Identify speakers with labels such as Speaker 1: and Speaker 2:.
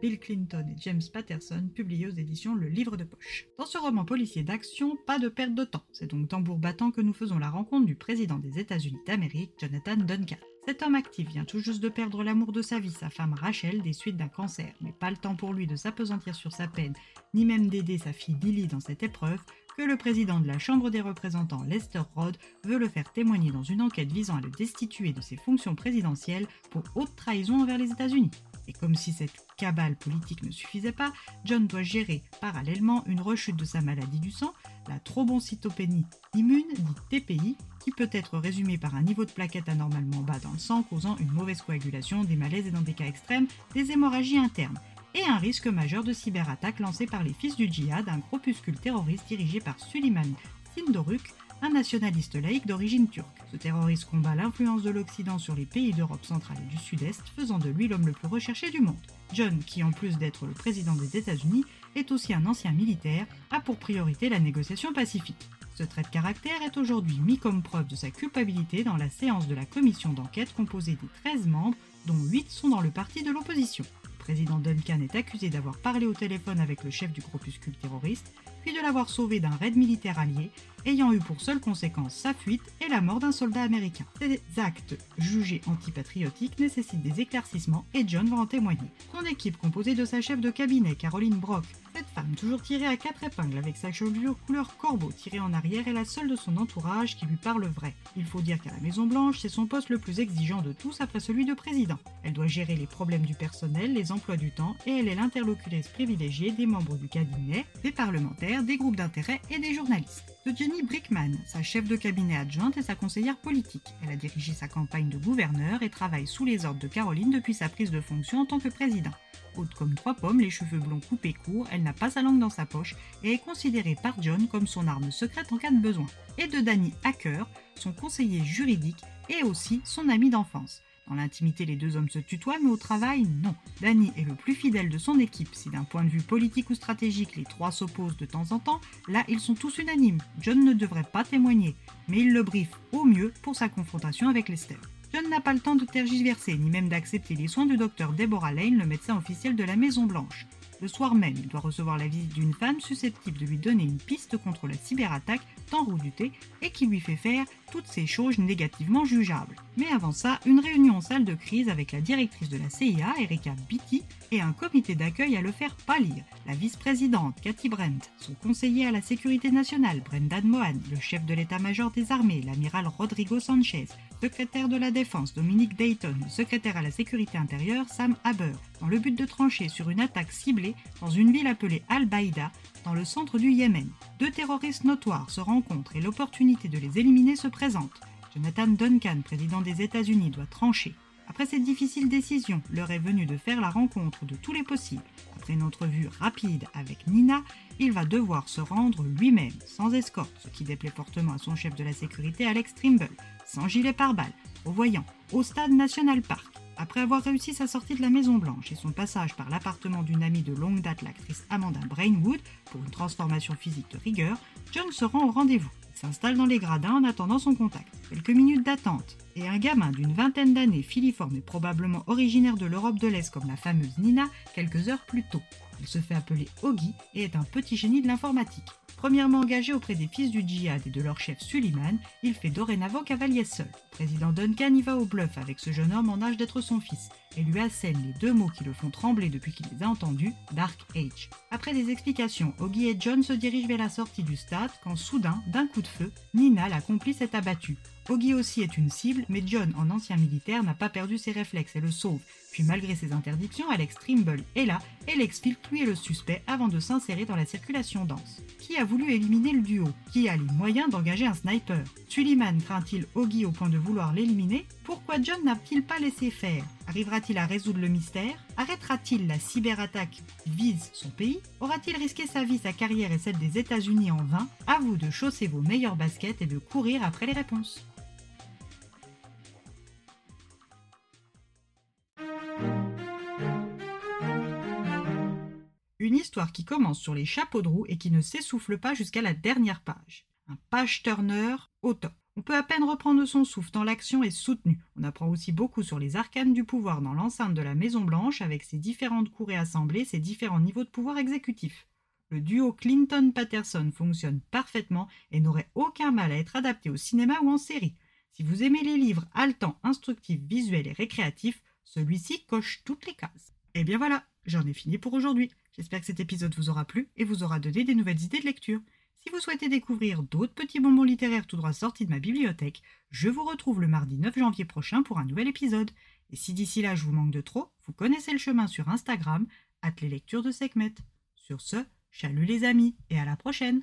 Speaker 1: Bill Clinton et James Patterson, publié aux éditions Le Livre de Poche. Dans ce roman policier d'action, pas de perte de temps. C'est donc tambour battant que nous faisons la rencontre du président des États-Unis d'Amérique, Jonathan Duncan. Cet homme actif vient tout juste de perdre l'amour de sa vie, sa femme Rachel, des suites d'un cancer, mais pas le temps pour lui de s'apesantir sur sa peine, ni même d'aider sa fille Lily dans cette épreuve, que le président de la Chambre des représentants, Lester Rhodes, veut le faire témoigner dans une enquête visant à le destituer de ses fonctions présidentielles pour haute trahison envers les États-Unis. Et comme si cette cabale politique ne suffisait pas, John doit gérer parallèlement une rechute de sa maladie du sang, la thrombocytopénie immune, dite TPI, qui peut être résumée par un niveau de plaquettes anormalement bas dans le sang causant une mauvaise coagulation, des malaises et dans des cas extrêmes, des hémorragies internes, et un risque majeur de cyberattaque lancé par les fils du djihad, un groupuscule terroriste dirigé par Suleiman Sindoruk, un nationaliste laïque d'origine turque. Ce terroriste combat l'influence de l'Occident sur les pays d'Europe centrale et du Sud-Est, faisant de lui l'homme le plus recherché du monde. John, qui en plus d'être le président des États-Unis, est aussi un ancien militaire, a pour priorité la négociation pacifique. Ce trait de caractère est aujourd'hui mis comme preuve de sa culpabilité dans la séance de la commission d'enquête composée des 13 membres, dont 8 sont dans le parti de l'opposition. Le président Duncan est accusé d'avoir parlé au téléphone avec le chef du groupuscule terroriste, de l'avoir sauvé d'un raid militaire allié, ayant eu pour seule conséquence sa fuite et la mort d'un soldat américain. Ces actes jugés antipatriotiques nécessitent des éclaircissements et John va en témoigner. Son équipe, composée de sa chef de cabinet, Caroline Brock, toujours tirée à quatre épingles avec sa chevelure couleur corbeau tirée en arrière, est la seule de son entourage qui lui parle vrai. Il faut dire qu'à la Maison-Blanche, c'est son poste le plus exigeant de tous après celui de président. Elle doit gérer les problèmes du personnel, les emplois du temps, et elle est l'interlocutrice privilégiée des membres du cabinet, des parlementaires, des groupes d'intérêt et des journalistes. De Jenny Brickman, sa chef de cabinet adjointe et sa conseillère politique. Elle a dirigé sa campagne de gouverneur et travaille sous les ordres de Caroline depuis sa prise de fonction en tant que président. Haute comme trois pommes, les cheveux blonds coupés courts, elle n'a pas sa langue dans sa poche et est considérée par John comme son arme secrète en cas de besoin. Et de Danny Hacker, son conseiller juridique et aussi son ami d'enfance. Dans l'intimité, les deux hommes se tutoient, mais au travail, non. Danny est le plus fidèle de son équipe. Si d'un point de vue politique ou stratégique, les trois s'opposent de temps en temps, là, ils sont tous unanimes. John ne devrait pas témoigner, mais il le briefe au mieux pour sa confrontation avec Lester. John n'a pas le temps de tergiverser, ni même d'accepter les soins du docteur Deborah Lane, le médecin officiel de la Maison Blanche. Le soir même, il doit recevoir la visite d'une femme susceptible de lui donner une piste contre la cyberattaque tant redoutée et qui lui fait faire toutes ces choses négativement jugeables. Mais avant ça, une réunion en salle de crise avec la directrice de la CIA, Erika Beatty, et un comité d'accueil à le faire pâlir. La vice-présidente, Cathy Brent, son conseiller à la sécurité nationale, Brendan Mohan, le chef de l'état-major des armées, l'amiral Rodrigo Sanchez, secrétaire de la défense, Dominique Dayton, secrétaire à la sécurité intérieure, Sam Haber, dans le but de trancher sur une attaque ciblée dans une ville appelée Al-Baïda, dans le centre du Yémen. Deux terroristes notoires se rencontrent et l'opportunité de les éliminer se présente. Jonathan Duncan, président des États-Unis, doit trancher. Après cette difficile décision, l'heure est venue de faire la rencontre de tous les possibles. Après une entrevue rapide avec Nina, il va devoir se rendre lui-même, sans escorte, ce qui déplaît fortement à son chef de la sécurité Alex Trimble, sans gilet pare-balles, au voyant, au stade National Park. Après avoir réussi sa sortie de la Maison Blanche et son passage par l'appartement d'une amie de longue date, l'actrice Amanda Brainwood, pour une transformation physique de rigueur, John se rend au rendez-vous. S'installe dans les gradins en attendant son contact. Quelques minutes d'attente, et un gamin d'une vingtaine d'années, filiforme et probablement originaire de l'Europe de l'Est comme la fameuse Nina, quelques heures plus tôt. Il se fait appeler Ogi et est un petit génie de l'informatique. Premièrement engagé auprès des fils du djihad et de leur chef Suleiman, il fait dorénavant cavalier seul. président Duncan y va au bluff avec ce jeune homme en âge d'être son fils et lui assène les deux mots qui le font trembler depuis qu'il les a entendus, Dark Age. Après des explications, Oggy et John se dirigent vers la sortie du stade quand soudain, d'un coup de feu, Nina, la complice, est abattue. Oggy aussi est une cible mais John, en ancien militaire, n'a pas perdu ses réflexes et le sauve. Puis malgré ses interdictions, Alex Trimble est là et l'exfiltre lui le suspect avant de s'insérer dans la circulation dense. Qui a voulu éliminer le duo? Qui a les moyens d'engager un sniper? Sullivan craint-il Oggy au point de vouloir l'éliminer? Pourquoi John n'a-t-il pas laissé faire? Arrivera-t-il à résoudre le mystère? Arrêtera-t-il la cyberattaque qui vise son pays? Aura-t-il risqué sa vie, sa carrière et celle des États-Unis en vain? À vous de chausser vos meilleures baskets et de courir après les réponses. Une histoire qui commence sur les chapeaux de roue et qui ne s'essouffle pas jusqu'à la dernière page. Un page turner au. On peut à peine reprendre son souffle tant l'action est soutenue. On apprend aussi beaucoup sur les arcanes du pouvoir dans l'enceinte de la Maison Blanche avec ses différentes cours et assemblées, ses différents niveaux de pouvoir exécutif. Le duo Clinton-Patterson fonctionne parfaitement et n'aurait aucun mal à être adapté au cinéma ou en série. Si vous aimez les livres haletants, instructifs, visuels et récréatifs, celui-ci coche toutes les cases. Et eh bien voilà, j'en ai fini pour aujourd'hui. J'espère que cet épisode vous aura plu et vous aura donné des nouvelles idées de lecture. Si vous souhaitez découvrir d'autres petits bonbons littéraires tout droit sortis de ma bibliothèque, je vous retrouve le mardi 9 janvier prochain pour un nouvel épisode. Et si d'ici là je vous manque de trop, vous connaissez le chemin sur Instagram, at les lectures de Sekhmet. Sur ce, chalut les amis et à la prochaine!